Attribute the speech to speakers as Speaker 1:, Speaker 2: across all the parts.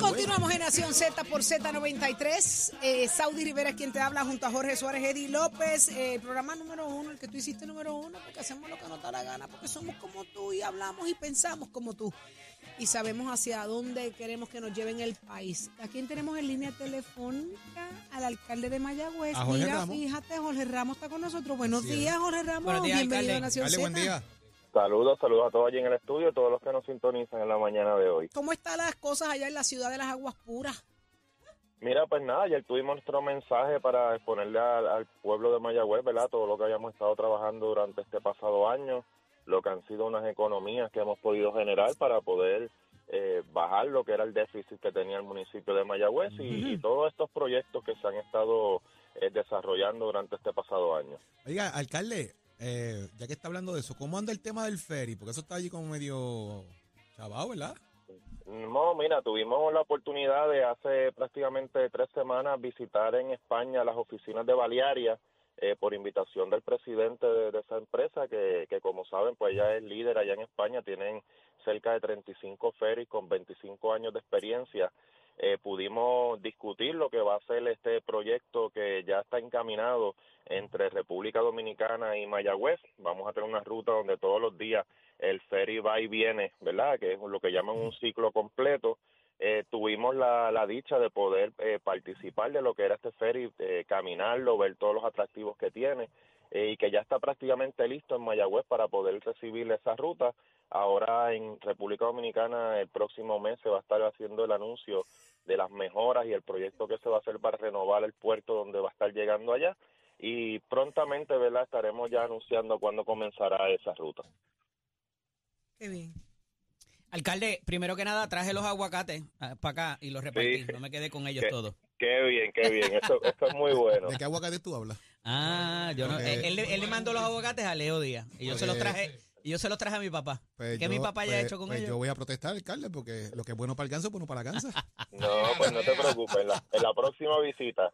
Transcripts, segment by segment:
Speaker 1: Continuamos en Nación Z por Z93. Eh, Saudi Rivera es quien te habla junto a Jorge Suárez, Eddie López. Eh, el programa número uno, el que tú hiciste número uno, porque hacemos lo que nos da la gana, porque somos como tú y hablamos y pensamos como tú. Y sabemos hacia dónde queremos que nos lleven el país. ¿A quién tenemos en línea telefónica? Al alcalde de Mayagüez.
Speaker 2: A Jorge
Speaker 1: Mira,
Speaker 2: Ramos.
Speaker 1: fíjate, Jorge Ramos está con nosotros. Buenos días, Jorge Ramos.
Speaker 3: Buenos días,
Speaker 1: Bienvenido
Speaker 3: alcalde.
Speaker 1: a Nación Z.
Speaker 2: buen día.
Speaker 4: Saludos, saludos a todos allí en el estudio y todos los que nos sintonizan en la mañana de hoy.
Speaker 1: ¿Cómo están las cosas allá en la ciudad de las aguas puras?
Speaker 4: Mira, pues nada, ayer tuvimos nuestro mensaje para exponerle al, al pueblo de Mayagüez, ¿verdad? Todo lo que habíamos estado trabajando durante este pasado año, lo que han sido unas economías que hemos podido generar para poder eh, bajar lo que era el déficit que tenía el municipio de Mayagüez y, y todos estos proyectos que se han estado eh, desarrollando durante este pasado año.
Speaker 2: Oiga, alcalde, eh, ya que está hablando de eso, ¿cómo anda el tema del ferry? Porque eso está allí como medio chavado, ¿verdad?
Speaker 4: No, mira, tuvimos la oportunidad de hace prácticamente tres semanas visitar en España las oficinas de Balearia eh, por invitación del presidente de, de esa empresa que, que como saben pues ya es líder allá en España, tienen cerca de 35 ferries con 25 años de experiencia. Eh, pudimos discutir lo que va a ser este proyecto que ya está encaminado entre República Dominicana y Mayagüez. Vamos a tener una ruta donde todos los días el ferry va y viene, ¿verdad? Que es lo que llaman un ciclo completo. Eh, tuvimos la, dicha de poder eh, participar de lo que era este ferry, eh, caminarlo, ver todos los atractivos que tiene eh, y que ya está prácticamente listo en Mayagüez para poder recibir esa ruta. Ahora en República Dominicana el próximo mes se va a estar haciendo el anuncio de las mejoras y el proyecto que se va a hacer para renovar el puerto donde va a estar llegando allá y prontamente, ¿verdad? Estaremos ya anunciando cuándo comenzará esa ruta.
Speaker 1: Qué bien.
Speaker 3: Alcalde, primero que nada, traje los aguacates para acá y los repartí.
Speaker 4: Sí.
Speaker 3: No me quedé con ellos
Speaker 4: ¿Qué?
Speaker 3: todos.
Speaker 4: Qué bien, qué bien. Eso, eso es muy bueno.
Speaker 2: ¿De qué aguacate tú hablas?
Speaker 3: Ah, yo no. Él, él le- él le mandó los aguacates a Leo Díaz. Y yo se los traje. Y yo se los traje a mi papá.
Speaker 2: Pues
Speaker 3: ¿Qué
Speaker 2: yo-
Speaker 3: mi papá ya ha
Speaker 2: pues-
Speaker 3: hecho con
Speaker 2: pues
Speaker 3: ellos?
Speaker 2: Yo voy a protestar, alcalde, porque lo que es bueno para el ganso es bueno para la gansa.
Speaker 4: No, pues no te preocupes. En la, en la próxima visita.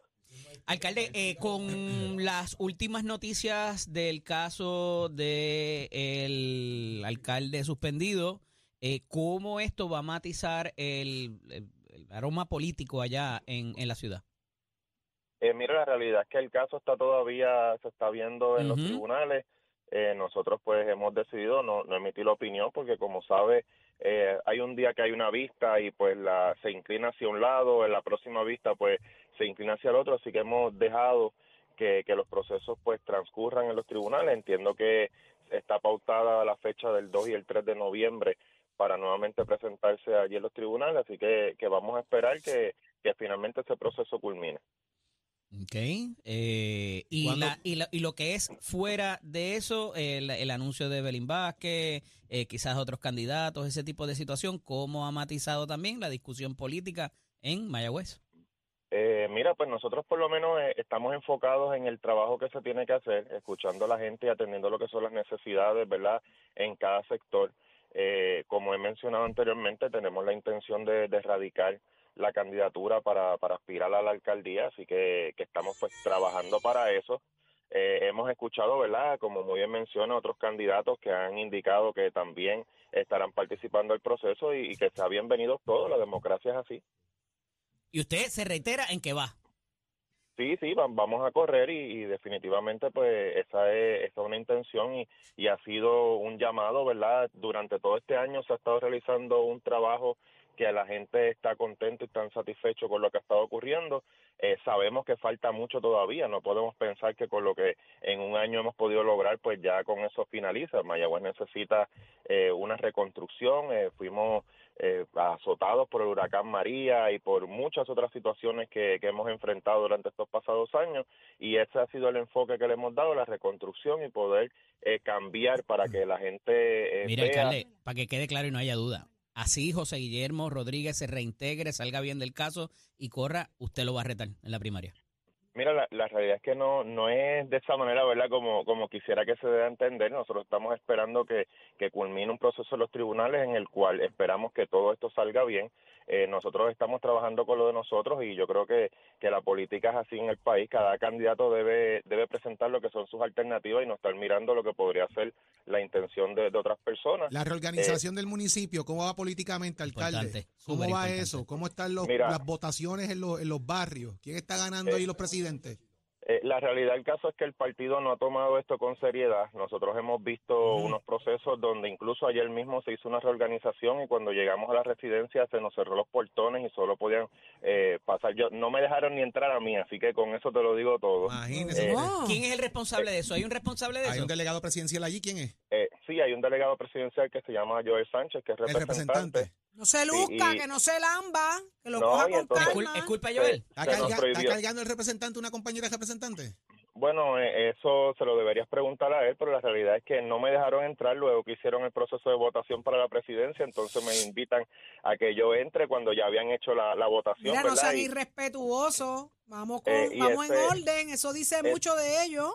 Speaker 3: Alcalde, eh, con las últimas noticias del caso de el alcalde suspendido, eh, ¿cómo esto va a matizar el, el- el aroma político allá en, en la ciudad?
Speaker 4: Eh, mira, la realidad es que el caso está todavía, se está viendo en los tribunales. Eh, nosotros pues hemos decidido no, no emitir la opinión porque como sabe eh, hay un día que hay una vista y pues la se inclina hacia un lado, en la próxima vista pues se inclina hacia el otro, así que hemos dejado que, que los procesos pues transcurran en los tribunales. Entiendo que está pautada la fecha del 2 y el 3 de noviembre para nuevamente presentarse allí en los tribunales, así que, que vamos a esperar que, que finalmente ese proceso culmine.
Speaker 3: Ok. eh, y, la, y, la- y lo que es fuera de eso, el, el anuncio de Belín Vázquez, eh, quizás otros candidatos, ese tipo de situación, ¿cómo ha matizado también la discusión política en Mayagüez?
Speaker 4: Eh, mira, pues nosotros por lo menos eh, estamos enfocados en el trabajo que se tiene que hacer, escuchando a la gente y atendiendo lo que son las necesidades, ¿verdad?, en cada sector. Eh, como he mencionado anteriormente, tenemos la intención de, de erradicar la candidatura para, para aspirar a la alcaldía, así que, que estamos pues trabajando para eso. Eh, hemos escuchado, ¿verdad?, como muy bien menciona, otros candidatos que han indicado que también estarán participando del proceso y, y que sea bienvenidos todos, la democracia es así.
Speaker 3: Y usted se reitera en que va.
Speaker 4: Sí, sí, va- vamos a correr y, y definitivamente pues esa es, esa es una intención y, y ha sido un llamado, ¿verdad? Durante todo este año se ha estado realizando un trabajo que la gente está contenta y están satisfechos con lo que ha estado ocurriendo. Eh, sabemos que falta mucho todavía, no podemos pensar que con lo que en un año hemos podido lograr, pues ya con eso finaliza. Mayagüez necesita eh, una reconstrucción, eh, fuimos eh, azotados por el huracán María y por muchas otras situaciones que, que hemos enfrentado durante estos pasados años y ese ha sido el enfoque que le hemos dado, la reconstrucción y poder eh, cambiar para que la gente eh,
Speaker 3: Mire,
Speaker 4: vea
Speaker 3: alcalde, para que quede claro y no haya duda. Así José Guillermo Rodríguez se reintegre, salga bien del caso y corra, usted lo va a retar en la primaria.
Speaker 4: Mira, la, la realidad es que no no es de esa manera, ¿verdad? Como como quisiera que se dé a entender. Nosotros estamos esperando que, que culmine un proceso en los tribunales en el cual esperamos que todo esto salga bien. Eh, nosotros estamos trabajando con lo de nosotros y yo creo que, que la política es así en el país. Cada candidato debe debe presentar lo que son sus alternativas y no estar mirando lo que podría ser la intención de, de otras personas.
Speaker 2: La reorganización del municipio, ¿cómo va políticamente, alcalde? ¿Cómo va
Speaker 3: importante.
Speaker 2: eso? ¿Cómo están los-
Speaker 4: Mira.
Speaker 2: las votaciones en los, en los barrios? ¿Quién está ganando ahí
Speaker 4: Eh,
Speaker 2: los presidentes?
Speaker 4: Eh, la realidad del caso es que el partido no ha tomado esto con seriedad. Nosotros hemos visto unos procesos donde incluso ayer mismo se hizo una reorganización y cuando llegamos a la residencia se nos cerró los portones y solo podían eh, pasar. Yo no me dejaron ni entrar a mí, así que con eso te lo digo todo.
Speaker 2: Imagínese.
Speaker 4: eh.
Speaker 3: ¿Quién es el responsable de eso? ¿Hay un responsable de
Speaker 2: Hay
Speaker 3: eso?
Speaker 2: un delegado presidencial allí, ¿quién es?
Speaker 4: Eh, sí, hay un delegado presidencial que se llama Joel Sánchez, que es
Speaker 2: El
Speaker 4: representante.
Speaker 1: No se luzca,
Speaker 4: y-
Speaker 1: que no se lamba, que lo
Speaker 4: No,
Speaker 1: coja
Speaker 4: y
Speaker 1: con
Speaker 4: entonces-
Speaker 3: ¿Es, cul-
Speaker 1: calma.
Speaker 3: es culpa de Joel?
Speaker 2: ¿Está,
Speaker 4: Se nos
Speaker 2: carga- está
Speaker 4: prohibió.
Speaker 2: cargando el representante una compañera representante?
Speaker 4: Bueno, eh, eso se lo deberías preguntar a él, pero la realidad es que no me dejaron entrar luego que hicieron el proceso de votación para la presidencia, entonces me invitan a que yo entre cuando ya habían hecho la, la votación,
Speaker 1: Mira, no
Speaker 4: ¿verdad?
Speaker 1: sean
Speaker 4: Y
Speaker 1: irrespetuosos. Vamos, con,
Speaker 4: Eh, y
Speaker 1: vamos en
Speaker 4: ese-
Speaker 1: orden. Eso dice
Speaker 4: es-
Speaker 1: mucho de ellos.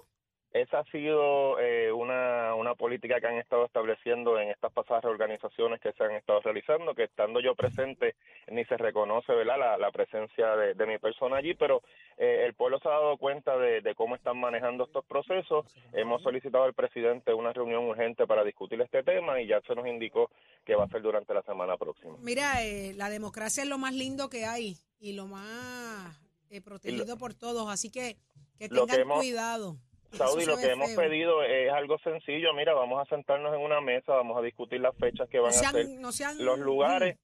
Speaker 4: Esa ha sido eh, una, una política que han estado estableciendo en estas pasadas reorganizaciones que se han estado realizando, que estando yo presente ni se reconoce ¿verdad? La, la presencia de, de mi persona allí, pero eh, el pueblo se ha dado cuenta de, de cómo están manejando estos procesos. Hemos solicitado al presidente una reunión urgente para discutir este tema y ya se nos indicó que va a ser durante la semana próxima.
Speaker 1: Mira, eh, la democracia es lo más lindo que hay y lo más eh, protegido por todos. Así que que tengan
Speaker 4: que hemos-
Speaker 1: cuidado.
Speaker 4: Saudi,
Speaker 1: Eso
Speaker 4: lo que hemos
Speaker 1: feo.
Speaker 4: pedido es algo sencillo. Mira, vamos a sentarnos en una mesa, vamos a discutir las fechas que
Speaker 1: No
Speaker 4: van a ser
Speaker 1: sean, no sean-
Speaker 4: los lugares,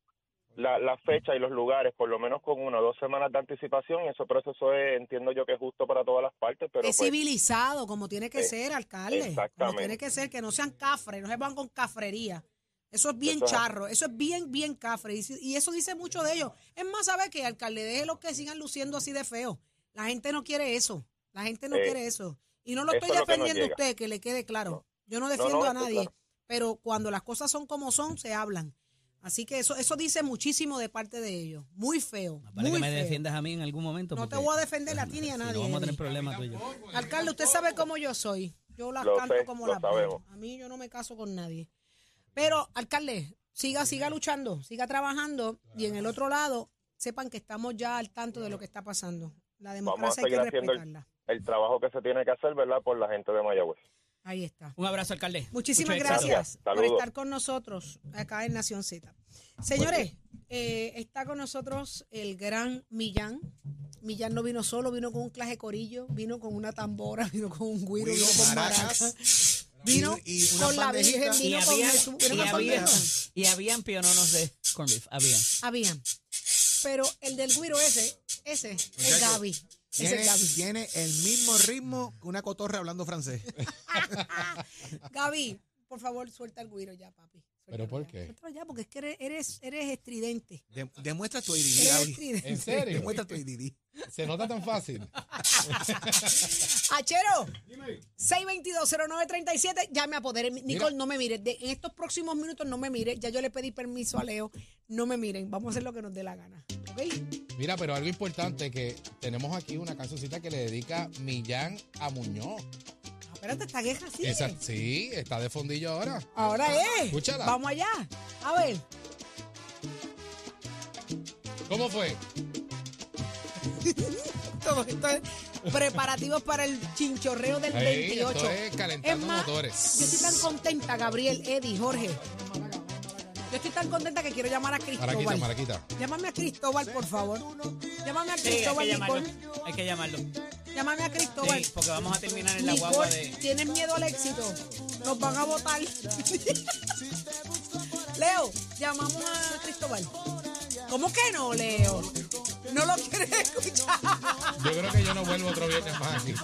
Speaker 4: la, la fecha y los lugares, por lo menos con una o dos semanas de anticipación. Y ese proceso es, entiendo yo que es justo para todas las partes, pero
Speaker 1: es
Speaker 4: pues,
Speaker 1: civilizado, como tiene que
Speaker 4: eh,
Speaker 1: ser, alcalde. Como
Speaker 4: exactamente.
Speaker 1: tiene que ser, que no sean cafres, no se van con cafrería. Eso es bien
Speaker 4: Eso es-
Speaker 1: charro, eso es bien, bien cafre. Y, eso dice mucho de ellos. Es más, ¿sabe qué, alcalde? Déjelo que sigan luciendo así de feo. La gente no quiere eso. La gente no
Speaker 4: Eh,
Speaker 1: quiere eso. Y no lo
Speaker 4: eso
Speaker 1: estoy defendiendo a usted, que le quede claro.
Speaker 4: No.
Speaker 1: Yo no defiendo
Speaker 4: no,
Speaker 1: a nadie,
Speaker 4: claro.
Speaker 1: pero cuando las cosas son como son, se hablan. Así que eso, eso dice muchísimo de parte de ellos. Muy feo.
Speaker 3: Para
Speaker 1: muy
Speaker 3: que me
Speaker 1: feo.
Speaker 3: defiendas a mí en algún momento.
Speaker 1: No te voy a defender a ti ni a
Speaker 3: si
Speaker 1: nadie.
Speaker 3: No vamos a tener problemas tú y yo.
Speaker 1: Alcalde, usted sabe cómo yo soy. Yo las
Speaker 4: Lo
Speaker 1: canto
Speaker 4: sé,
Speaker 1: como las veo. A mí yo no me caso con nadie. Pero, alcalde, siga, siga luchando, siga trabajando y en el otro lado sepan que estamos ya al tanto de lo que está pasando. La democracia hay que respetarla.
Speaker 4: El trabajo que se tiene que hacer, ¿verdad? Por la gente de Mayagüez.
Speaker 1: Ahí está.
Speaker 3: Un abrazo, alcalde.
Speaker 1: Muchísimas
Speaker 3: Mucho éxito.
Speaker 1: gracias por estar con nosotros acá en Nación Z. Señores, eh, está con nosotros el gran Millán. Millán no vino solo, vino con un claje corillo, vino con una tambora, vino con un guiro, vino con
Speaker 2: maracas,
Speaker 1: vino
Speaker 2: y- y una
Speaker 1: con la. Virgen,
Speaker 3: Y
Speaker 1: vino con
Speaker 3: había,
Speaker 1: Jesús,
Speaker 3: y,
Speaker 1: con
Speaker 3: había, y habían piononos de corned beef. Habían.
Speaker 1: Habían. Pero el del guiro ese, ese
Speaker 2: Muchacho,
Speaker 1: es Gaby.
Speaker 2: Tiene el mismo ritmo que una cotorra hablando francés.
Speaker 1: Gaby, por favor, suelta el guiro ya, papi.
Speaker 5: ¿Pero
Speaker 1: Suéltalo
Speaker 5: por qué?
Speaker 1: Ya, porque es que eres, eres, eres estridente.
Speaker 2: De- demuestra tu
Speaker 1: estridente.
Speaker 5: ¿En serio?
Speaker 2: Demuestra tu ADD.
Speaker 5: Se nota tan fácil.
Speaker 1: Achero, 6220937, ya me apoderé. Nicole,
Speaker 5: Mira.
Speaker 1: no me mire. De- en estos próximos minutos no me mire. Ya yo le pedí permiso a Leo. No me miren. Vamos a hacer lo que nos dé la gana. ¿Ok?
Speaker 5: Mira, pero algo importante que tenemos aquí una cancioncita que le dedica Millán a Muñoz.
Speaker 1: Espérate, esta queja sí.
Speaker 5: Esa, sí, está de fondillo ahora.
Speaker 1: Ahora es.
Speaker 5: Escúchala.
Speaker 1: Vamos allá. A ver.
Speaker 5: ¿Cómo fue?
Speaker 1: Todo esto es preparativos para el chinchorreo del
Speaker 5: Ahí,
Speaker 1: 28.
Speaker 5: esto es calentando
Speaker 1: más,
Speaker 5: motores.
Speaker 1: Yo estoy tan contenta, Gabriel, Eddie, Jorge. Yo estoy tan contenta que quiero llamar a
Speaker 5: Maraquita,
Speaker 1: Cristóbal.
Speaker 5: Maraquita.
Speaker 1: Llámame a Cristóbal, por favor. Llámame a
Speaker 3: Sí, hay
Speaker 1: Cristóbal,
Speaker 3: que llamarlo.
Speaker 1: Nicole.
Speaker 3: Hay que llamarlo.
Speaker 1: Llámame a Cristóbal.
Speaker 3: Sí, porque vamos a terminar en la
Speaker 1: Nicole,
Speaker 3: guagua de.
Speaker 1: ¿tienes miedo al éxito? Nos van a votar. Leo, llamamos a Cristóbal. ¿Cómo que no, Leo? No lo quieres escuchar.
Speaker 5: Yo creo que yo no vuelvo otro viernes más aquí.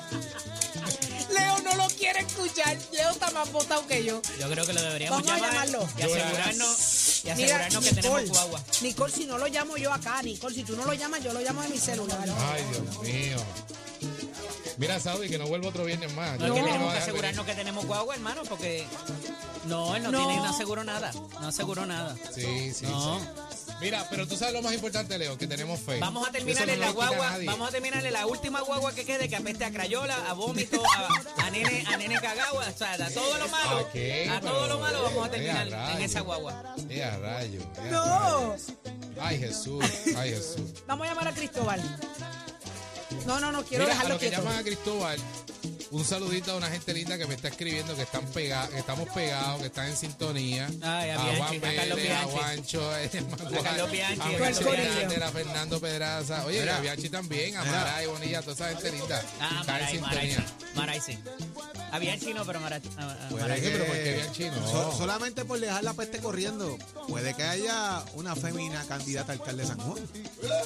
Speaker 1: Leo no lo quiere escuchar. Leo está más votado que yo.
Speaker 3: Yo creo que lo deberíamos
Speaker 1: Vamos a
Speaker 3: llamar
Speaker 1: llamarlo.
Speaker 3: y asegurarnos, y
Speaker 1: Mira,
Speaker 3: asegurarnos que tenemos guagua.
Speaker 1: Nicole, si no lo llamo yo acá, Nicole, si tú no lo llamas, yo lo llamo de mi celular.
Speaker 5: Ay, Dios mío. Mira, Saudi, que no vuelvo otro viernes más.
Speaker 3: No, es que tenemos que asegurarnos que tenemos guagua, hermano, porque no, él no,
Speaker 1: No.
Speaker 3: tiene, no aseguró nada. No aseguró nada.
Speaker 5: Sí, sí,
Speaker 3: No.
Speaker 5: sí. Mira, pero tú sabes lo más importante, Leo, que tenemos fe.
Speaker 3: Vamos a terminar
Speaker 5: no
Speaker 3: en la guagua, vamos a terminar en la última guagua que quede, que apeste a crayola, a vómito, a, a nene, a nene o sea, a todo lo malo, a todo lo malo vamos a terminar
Speaker 5: a
Speaker 3: en esa guagua.
Speaker 5: Eh, a rayo. a
Speaker 1: No.
Speaker 5: rayo. Ay, Jesús. Ay, Jesús.
Speaker 1: Vamos a llamar a Cristóbal. No, no, no, quiero
Speaker 5: Mira, a
Speaker 1: dejarlo
Speaker 5: los que
Speaker 1: quieto.
Speaker 5: llaman a Cristóbal, un saludito a una gente linda que me está escribiendo que están pegados, que estamos pegados, que están en sintonía.
Speaker 3: Ay, a
Speaker 5: a
Speaker 3: Bianchi,
Speaker 5: Juan
Speaker 3: a Carlos
Speaker 5: Pérez, a
Speaker 3: Bianchi.
Speaker 5: Juancho, eh,
Speaker 3: A Carlos Bianchi,
Speaker 5: a
Speaker 3: a
Speaker 1: Bianchi.
Speaker 5: Hernández, a Fernando Pedraza. Oye,
Speaker 2: Mira.
Speaker 5: a Bianchi también, a. Maray, Bonilla, toda esa gente linda.
Speaker 3: Ah,
Speaker 5: está en
Speaker 3: Maray, Maray,
Speaker 5: sintonía.
Speaker 3: sí. Maray, sí. Había chino, pero Maray, a- a-
Speaker 2: Puede
Speaker 3: Maray.
Speaker 5: que- pero
Speaker 2: que-
Speaker 5: ¿por qué Bianchi no?
Speaker 2: so- solamente por dejar la peste corriendo, puede que haya una fémina candidata a alcalde de San Juan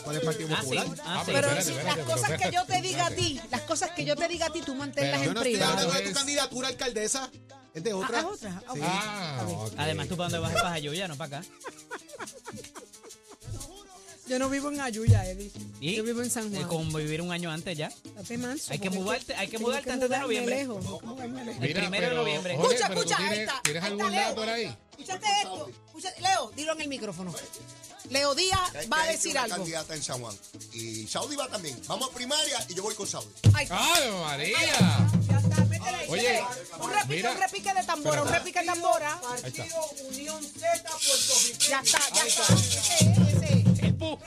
Speaker 2: por el Partido
Speaker 3: Ah, sí,
Speaker 2: Popular.
Speaker 3: ah, sí.
Speaker 5: pero
Speaker 1: Pero
Speaker 5: espérate,
Speaker 1: si
Speaker 5: espérate,
Speaker 1: las
Speaker 5: pero
Speaker 1: cosas que yo te
Speaker 5: espérate,
Speaker 1: diga a ti, las cosas que yo te diga a ti, tú manténlas
Speaker 5: Pero
Speaker 1: en
Speaker 2: Yo no estoy
Speaker 1: privado.
Speaker 2: hablando de tu
Speaker 5: Es-
Speaker 2: candidatura a alcaldesa, es de
Speaker 1: Ah,
Speaker 2: otra.
Speaker 1: ah. Ah.
Speaker 5: Ah, ok.
Speaker 3: Además, ¿tú para dónde vas? Para Jayuya, no para acá.
Speaker 1: Yo no vivo en Ayuya, Eddie.
Speaker 3: ¿Y?
Speaker 1: Yo vivo en San
Speaker 3: Eh,
Speaker 1: Juan.
Speaker 3: Como vivir un año antes ya.
Speaker 1: Manso,
Speaker 3: Hay que mudarte- hay que mudarte antes de noviembre.
Speaker 1: lejos, que.
Speaker 3: El primero de noviembre.
Speaker 5: Jorge,
Speaker 1: Escucha, escucha, ahí está.
Speaker 5: ¿tienes
Speaker 1: ahí
Speaker 5: algún
Speaker 1: está,
Speaker 5: dato ahí?
Speaker 1: Escúchate esto. Escúchate- Leo, dilo en el micrófono. Leo Díaz
Speaker 6: Que
Speaker 1: va
Speaker 6: que
Speaker 1: a decir
Speaker 6: una
Speaker 1: algo.
Speaker 6: candidata en San Juan. Y Saudi va también. Vamos a primaria y yo voy con Saudi.
Speaker 1: Está.
Speaker 5: ¡Ay, María!
Speaker 1: Ya está, métele ahí,
Speaker 5: Oye,
Speaker 1: un repique,
Speaker 5: mira.
Speaker 1: un repique de tambora, un repique de tambora.
Speaker 5: Ahí está.
Speaker 1: Ya está, ya está. Ese, ese.
Speaker 3: El PU.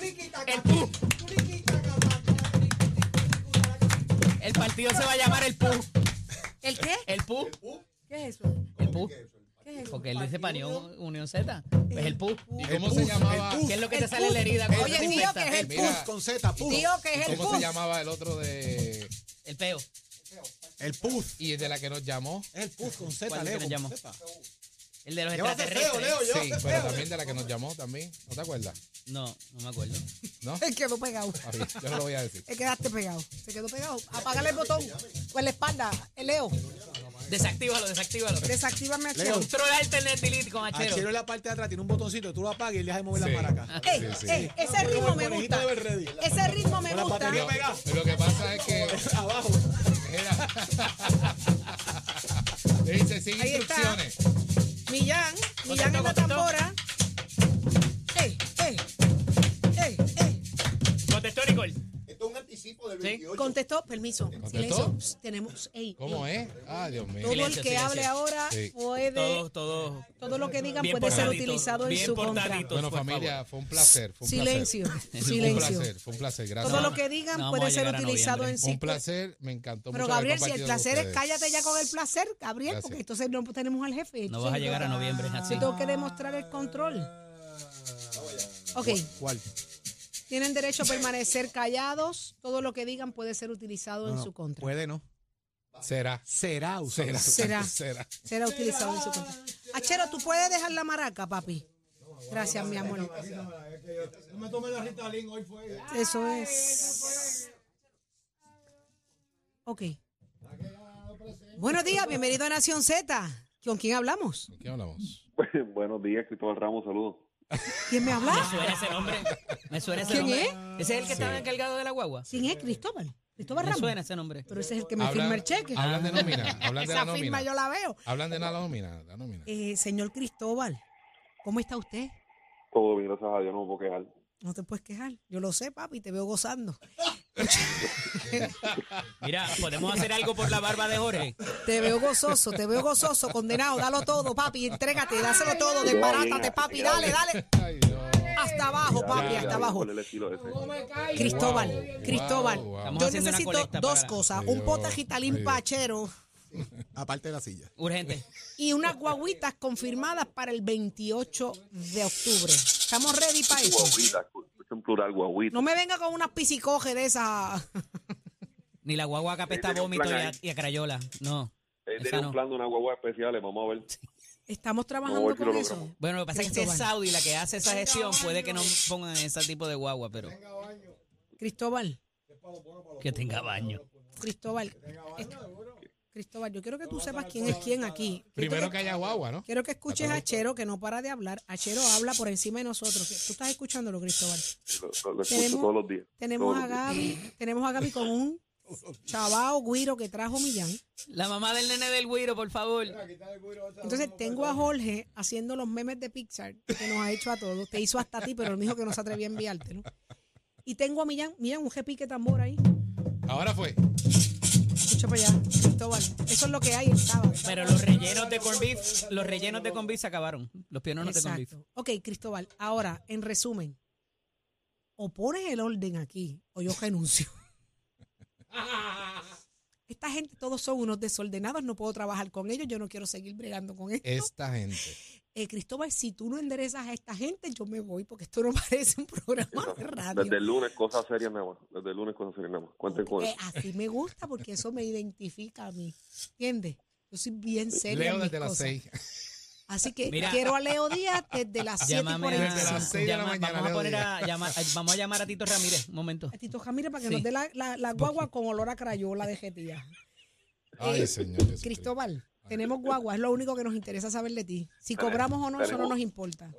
Speaker 3: El PU. El partido se va a llamar el PU.
Speaker 1: ¿El qué?
Speaker 3: El PU.
Speaker 1: ¿Qué es eso?
Speaker 3: El PU.
Speaker 1: ¿Qué es eso?
Speaker 3: Porque él dice Unión, Unión Z. Es el PU.
Speaker 5: ¿Y cómo se llamaba?
Speaker 3: ¿Qué es lo que
Speaker 1: El
Speaker 3: te sale en la
Speaker 1: PU.
Speaker 3: herida?
Speaker 1: Oye, tío, que es el.
Speaker 2: Puz con Z, Puz.
Speaker 1: Tío, que es el
Speaker 5: ¿Cómo se llamaba el otro de
Speaker 3: El peo.
Speaker 2: El Puz.
Speaker 5: y de la que nos llamó?
Speaker 2: Es el Puz con Z,
Speaker 3: ¿Cuál
Speaker 2: Leo. Con.
Speaker 3: El de los
Speaker 2: Llévate feo,
Speaker 3: extraterrestres.
Speaker 2: Leo,
Speaker 5: Sí,
Speaker 2: llévate
Speaker 5: pero
Speaker 2: feo.
Speaker 5: también de la que nos llamó también. ¿No te acuerdas?
Speaker 3: No, no me acuerdo.
Speaker 5: ¿No?
Speaker 1: Él quedó pegado.
Speaker 5: Bien, Yo no lo voy a decir.
Speaker 1: Él quedaste pegado. Se quedó pegado. Apágale el botón. O en la espalda. El Leo.
Speaker 3: Desactívalo, desactívalo.
Speaker 1: Desactívame a
Speaker 2: Leo.
Speaker 1: Chero.
Speaker 3: Controla Internet Delete con
Speaker 2: Achero
Speaker 3: Achero.
Speaker 2: en la parte de atrás tiene un botoncito, tú lo apagas y él deja de mover
Speaker 5: Sí.
Speaker 2: las maracas.
Speaker 1: Ey,
Speaker 5: Sí, sí.
Speaker 1: ey, ese ritmo me gusta. Ese ritmo me
Speaker 2: Con la
Speaker 1: gusta.
Speaker 2: batería pegada.
Speaker 5: Lo que pasa es que
Speaker 2: Abajo.
Speaker 5: era. Dice, sin
Speaker 1: Ahí está.
Speaker 5: instrucciones.
Speaker 1: La
Speaker 3: contestó.
Speaker 1: tambora. Permiso. Silencio. Tenemos, ey,
Speaker 5: ¿Cómo
Speaker 1: ey.
Speaker 5: es? Ah, Dios mío.
Speaker 1: Todo
Speaker 3: Silencio,
Speaker 1: el que
Speaker 3: silencio.
Speaker 1: hable ahora
Speaker 5: Sí.
Speaker 1: puede,
Speaker 3: Todos, todos.
Speaker 1: todo lo que digan
Speaker 3: Bien
Speaker 1: puede ser
Speaker 3: portaditos,
Speaker 1: utilizado en
Speaker 3: bien
Speaker 1: su contra.
Speaker 3: portaditos.
Speaker 5: Bueno,
Speaker 3: por
Speaker 5: familia,
Speaker 3: favor.
Speaker 5: fue un placer. Fue un
Speaker 1: Silencio,
Speaker 5: placer. Fue un
Speaker 1: silencio.
Speaker 5: placer, fue un placer. Gracias.
Speaker 1: Todo
Speaker 3: No,
Speaker 1: lo que digan
Speaker 3: no vamos
Speaker 1: puede
Speaker 3: a
Speaker 1: ser
Speaker 3: llegar a
Speaker 1: utilizado
Speaker 3: noviembre.
Speaker 1: en sí.
Speaker 5: Un placer, me encantó
Speaker 1: Pero
Speaker 5: mucho haber
Speaker 1: Gabriel, si el
Speaker 5: compartido
Speaker 1: placer es
Speaker 5: ustedes.
Speaker 1: cállate ya con el placer, Gabriel,
Speaker 5: Gracias.
Speaker 1: porque entonces no tenemos al jefe.
Speaker 3: No vas a llegar a noviembre así.
Speaker 1: Yo tengo que demostrar el control. Ok,
Speaker 2: ¿Cuál?
Speaker 1: Tienen derecho a permanecer callados. Todo lo que digan puede ser utilizado en su contra.
Speaker 2: Puede no.
Speaker 5: Será.
Speaker 2: Será usado.
Speaker 5: Será.
Speaker 1: Será.
Speaker 5: Será.
Speaker 1: Será utilizado en su contra. Achero, ¿tú puedes dejar la maraca, papi? Gracias, mi amor.
Speaker 2: No me tomé la Ritalin, hoy fue.
Speaker 1: Eso es. Ok. Buenos días, bienvenido a Nación Z. ¿Con quién hablamos?
Speaker 5: ¿De qué hablamos?
Speaker 4: Buenos días, Cristóbal Ramos, saludos.
Speaker 1: ¿Quién me
Speaker 3: Me
Speaker 1: habla?
Speaker 3: suena ese nombre. Me suena ese
Speaker 1: ¿Quién
Speaker 3: nombre.
Speaker 1: es?
Speaker 3: Ese es el que estaba encargado de la guagua.
Speaker 1: ¿Quién es Cristóbal? Cristóbal
Speaker 3: Me
Speaker 1: Ramos.
Speaker 3: suena ese nombre.
Speaker 1: Pero ese es el que me firma el cheque.
Speaker 5: Hablan de nómina. Hablan de la
Speaker 1: Esa firma yo la veo.
Speaker 5: Hablan de la nómina. La nómina.
Speaker 1: Eh, señor Cristóbal, ¿cómo está usted?
Speaker 4: Todo bien, gracias a Dios, no me puedo quejar.
Speaker 1: No te puedes quejar. Yo lo sé, papi, te veo gozando.
Speaker 3: Mira, podemos hacer algo por la barba de Jorge.
Speaker 1: Te veo gozoso, te veo gozoso, condenado. Dalo todo, papi. Entrégate, dáselo todo. Desbarátate, papi. Dale, dale.
Speaker 5: Ay.
Speaker 1: Hasta abajo, papi, hasta abajo. Cristóbal,
Speaker 5: Wow,
Speaker 1: Cristóbal.
Speaker 5: wow,
Speaker 1: Yo necesito dos
Speaker 3: para-
Speaker 1: cosas. Un pote gitalín
Speaker 5: Dios.
Speaker 1: pachero
Speaker 2: Aparte de la silla.
Speaker 3: Urgente.
Speaker 1: y unas guaguitas confirmadas para el 28 de octubre. ¿Estamos ready para eso?
Speaker 4: Plural, guaguita.
Speaker 1: No me venga con unas piscicoge de esas.
Speaker 3: Ni la guagua que apesta a vómito y a,
Speaker 4: ahí.
Speaker 3: y a crayola. No.
Speaker 4: Eh,
Speaker 3: esa
Speaker 4: tiene
Speaker 3: no.
Speaker 4: un plan de una guagua especial, vamos a ver.
Speaker 1: Estamos trabajando con
Speaker 4: lo
Speaker 1: eso.
Speaker 4: logramos.
Speaker 3: Bueno, lo que pasa es que es
Speaker 1: Cristóbal.
Speaker 3: Saudi la que hace esa gestión. Puede que no pongan ese tipo de guagua, pero
Speaker 1: Cristóbal,
Speaker 3: que tenga baño.
Speaker 1: Cristóbal. est- Cristóbal, yo quiero que tú sepas quién es quién aquí.
Speaker 5: Primero que haya guagua, ¿no?
Speaker 1: Quiero que escuches a Chero, que no para de hablar. Achero habla por encima de nosotros. ¿Tú estás escuchándolo, Cristóbal?
Speaker 4: Lo, lo- lo escucho
Speaker 1: Tenemos-
Speaker 4: todos los días.
Speaker 1: Tenemos
Speaker 4: todos
Speaker 1: a. Gaby, tenemos a Gaby con un Chavao Guiro que trajo Millán.
Speaker 3: La mamá del nene del güiro, por favor.
Speaker 1: Entonces tengo a Jorge haciendo los memes de Pixar que nos ha hecho a todos. Te hizo hasta a ti, pero me dijo que no se atrevía a enviártelo. Y tengo a Millán, Millán, un repique tambor ahí.
Speaker 5: Ahora fue.
Speaker 1: Para allá, Cristóbal. Eso es lo que hay el sábado.
Speaker 3: Pero los rellenos de corned beef, los rellenos de corned beef se acabaron. Los piononos de corned beef.
Speaker 1: Exacto. Ok, Cristóbal, ahora, en resumen, o pones el orden aquí o yo renuncio. Esta gente todos son unos desordenados, no puedo trabajar con ellos, yo no quiero seguir bregando con esto.
Speaker 5: Esta gente.
Speaker 1: Eh, Cristóbal, si tú no enderezas a esta gente, yo me voy porque esto no parece un programa de radio.
Speaker 4: Desde el lunes, cosas serias, mi amor. Desde el lunes, cosas serias, mi amor. Cuenten con
Speaker 1: Eh,
Speaker 4: eso.
Speaker 1: así me gusta porque eso me identifica a mí. ¿Entiendes? Yo soy bien seria.
Speaker 5: Leo
Speaker 1: en mis
Speaker 5: desde las seis.
Speaker 1: Así que
Speaker 3: Mira.
Speaker 1: quiero a Leo Díaz desde las 7 y
Speaker 3: Llámame a,
Speaker 1: 45.
Speaker 5: Desde las seis de la
Speaker 3: llama-
Speaker 5: mañana,
Speaker 3: vamos a
Speaker 5: Leo
Speaker 3: poner a llamar, a- vamos a llamar a Tito Ramírez, un momento.
Speaker 1: A Tito Jamírez para que
Speaker 3: Sí.
Speaker 1: nos dé la, la- la guagua con olor a crayola de jetía.
Speaker 5: Ay,
Speaker 1: Eh,
Speaker 5: señor. Jesucristo.
Speaker 1: Cristóbal, tenemos guagua, es lo único que nos interesa saber de ti. Si cobramos o no, eso no nos importa.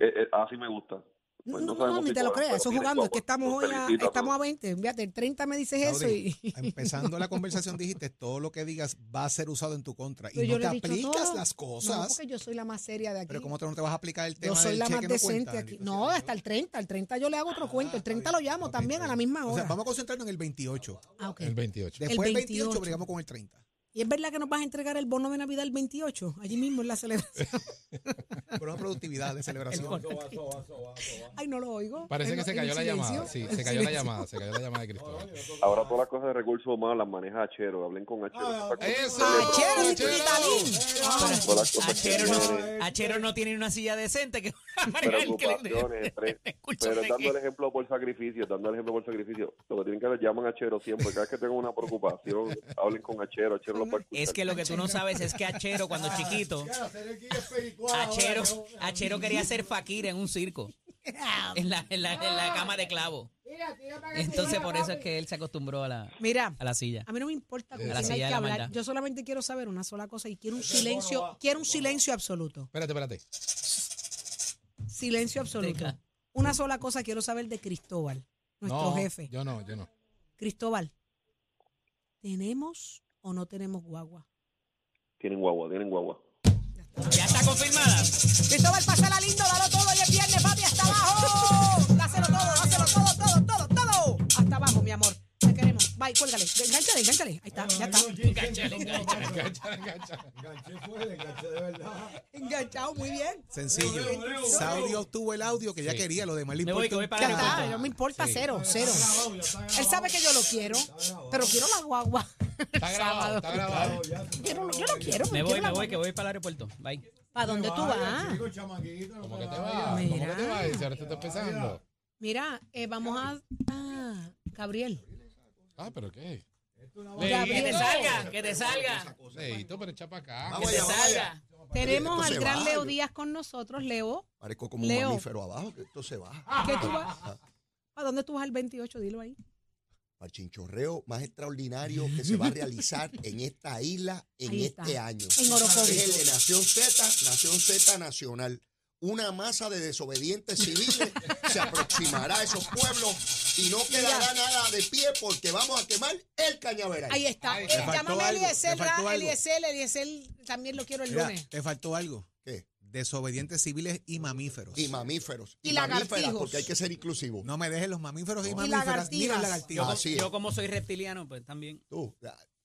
Speaker 4: Eh, eh, así me gusta.
Speaker 1: No,
Speaker 4: Pues
Speaker 1: no,
Speaker 4: no
Speaker 1: no, ni
Speaker 4: si
Speaker 1: te lo creas, eso jugando. Es que estamos hoy a, estamos a
Speaker 4: todos.
Speaker 1: 20. Fíjate, el 30 me dices eso y...
Speaker 2: empezando la conversación dijiste todo lo que digas va a ser usado en tu contra
Speaker 1: Pero
Speaker 2: y no te aplicas
Speaker 1: todo.
Speaker 2: las
Speaker 1: No,
Speaker 2: cosas.
Speaker 1: porque yo soy la más seria de aquí.
Speaker 2: pero cómo te, no te vas a aplicar el tema
Speaker 1: Yo soy
Speaker 2: del
Speaker 1: la más
Speaker 2: no
Speaker 1: decente aquí. No, hasta el 30. El 30 yo le hago otro cuento. El 30 lo llamo también a la misma
Speaker 2: O
Speaker 1: hora.
Speaker 2: sea, vamos a concentrarnos en el 28.
Speaker 1: Ah, ok.
Speaker 5: El 28.
Speaker 2: Después del 28
Speaker 1: 28.
Speaker 2: brigamos con el 30.
Speaker 1: ¿Y es verdad que nos vas a entregar el bono de Navidad el 28? Allí mismo en la celebración.
Speaker 2: Por una productividad de celebración.
Speaker 1: Ay, no lo oigo.
Speaker 5: Parece que se cayó la
Speaker 1: silencio.
Speaker 5: llamada. Sí, se cayó la llamada. Se cayó la llamada de Cristóbal.
Speaker 4: Ahora todas las cosas de recursos humanos las maneja Achero. Hablen con Achero.
Speaker 5: ¡Eso!
Speaker 1: Achero, mi
Speaker 5: Achero.
Speaker 3: Achero no,
Speaker 4: tiene.
Speaker 3: Achero no tiene una silla decente que
Speaker 4: preocupaciones, pero dando el ejemplo por sacrificio, dando el ejemplo por sacrificio. Lo que tienen que hacer, llaman a Chero siempre. Cada vez que tengan una preocupación, hablen con Achero. Achero lo escuchar.
Speaker 3: Es que lo que tú no sabes es que Achero cuando chiquito, Achero, Achero quería ser fakir en un circo, en la, en la, en la cama de clavo. Entonces por eso es que él se acostumbró a la,
Speaker 1: Mira,
Speaker 3: a la silla.
Speaker 1: a mí no me importa con
Speaker 5: A
Speaker 3: la
Speaker 1: quién hay que
Speaker 3: la
Speaker 1: hablar.
Speaker 3: maldad.
Speaker 1: Yo solamente quiero saber una sola cosa y quiero un silencio, quiero un silencio absoluto.
Speaker 5: Espérate, espérate.
Speaker 1: Silencio absoluto. Una sola cosa quiero saber de Cristóbal, nuestro
Speaker 5: No,
Speaker 1: jefe.
Speaker 5: yo no, yo no.
Speaker 1: Cristóbal, ¿tenemos o no tenemos guagua?
Speaker 4: Tienen guagua, tienen guagua.
Speaker 3: Ya está confirmada.
Speaker 1: Cristóbal, pásala lindo, dalo todo, hoy es viernes, papi, hasta abajo. Bye, cuélgale. Engánchale, engánchale. Ahí está, ya está.
Speaker 3: Engancha, engancha.
Speaker 5: Engancha, engancha.
Speaker 1: Enganchado, muy bien.
Speaker 2: Sencillo. Saudi obtuvo el audio que ya quería, lo demás le importa
Speaker 1: Ya está, no me importa, cero, cero. Él sabe que yo lo quiero, pero quiero la guagua.
Speaker 5: Está grabado, está grabado.
Speaker 1: Quiero- yo no quiero,
Speaker 3: Me voy, me voy, que voy para el aeropuerto. Bye.
Speaker 1: ¿Para dónde tú vas?
Speaker 5: ¿Cómo que te vas? ¿Cómo que
Speaker 1: Mira.
Speaker 5: te vas? Ahora te estás pensando.
Speaker 1: Mira, eh, vamos a... Ah, Gabriel.
Speaker 5: Ah, pero ¿qué?
Speaker 3: Que te salga, que te salga.
Speaker 5: Leito, pero echa para acá.
Speaker 6: Vamos
Speaker 3: Que te
Speaker 6: allá, vamos allá.
Speaker 3: salga.
Speaker 1: Tenemos
Speaker 6: Esto
Speaker 1: al
Speaker 6: se
Speaker 1: gran
Speaker 6: va,
Speaker 1: Leo
Speaker 6: yo-
Speaker 1: Díaz con nosotros. Leo,
Speaker 6: Parezco como un mamífero abajo, que esto se va.
Speaker 1: ¿qué tú vas? ¿Para dónde tú vas el 28? Dilo ahí.
Speaker 6: Para el chinchorreo más extraordinario que se va a realizar en esta isla en
Speaker 1: Ahí está.
Speaker 6: este año.
Speaker 1: En Orocovis.
Speaker 6: Es el de Nación Z, Nación Z Nacional. Una masa de desobedientes civiles se aproximará a esos pueblos y no quedará nada de pie porque vamos a quemar el cañaveral.
Speaker 1: Ahí está.
Speaker 5: Ahí
Speaker 1: Eh,
Speaker 5: está.
Speaker 2: Faltó
Speaker 1: llámame a Eliezer, Ra-. Eliezer, Eliezer, también lo quiero el
Speaker 2: Mira,
Speaker 1: lunes.
Speaker 2: te faltó algo.
Speaker 6: ¿Qué?
Speaker 2: Desobedientes civiles y mamíferos.
Speaker 6: Y mamíferos.
Speaker 1: Y
Speaker 6: mamíferas,
Speaker 1: lagartijos.
Speaker 6: porque hay que ser inclusivo.
Speaker 2: No me dejes los mamíferos y,
Speaker 1: Y
Speaker 2: mamíferas ni
Speaker 1: lagartijas.
Speaker 3: Yo,
Speaker 2: lagartijos.
Speaker 6: Así es.
Speaker 3: yo como soy reptiliano, pues también.
Speaker 6: Tú,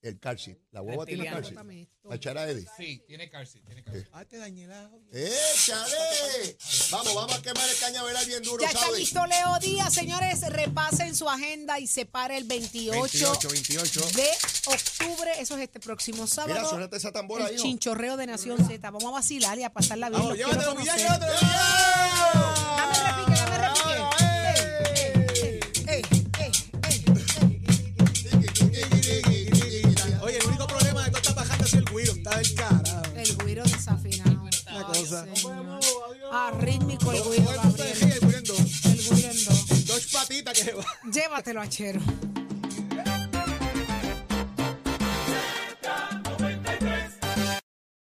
Speaker 6: la- el calci. La hueva tiene.
Speaker 1: Bótame esto.
Speaker 6: La echar a Eddie.
Speaker 5: Sí, tiene cárcel, tiene cárcel.
Speaker 2: Ah, te dañé el audio.
Speaker 6: ¡Échale! Vamos, vamos a quemar el cañaveral bien duro,
Speaker 1: Ya está
Speaker 6: ¿sabes?
Speaker 1: listo Leo Díaz, señores. Repasen su agenda y se para el 28,
Speaker 2: 28, 28.
Speaker 1: de octubre. Eso es este próximo
Speaker 6: Mira,
Speaker 1: sábado.
Speaker 6: suéltate esa tambora
Speaker 1: el chinchorreo de Nación Z. Vamos a vacilar y a pasarla bien.
Speaker 2: Vamos, llévatelo,
Speaker 1: conocer.
Speaker 2: llévatelo.
Speaker 1: Dame repique, dame repique. Llévatelo, achero.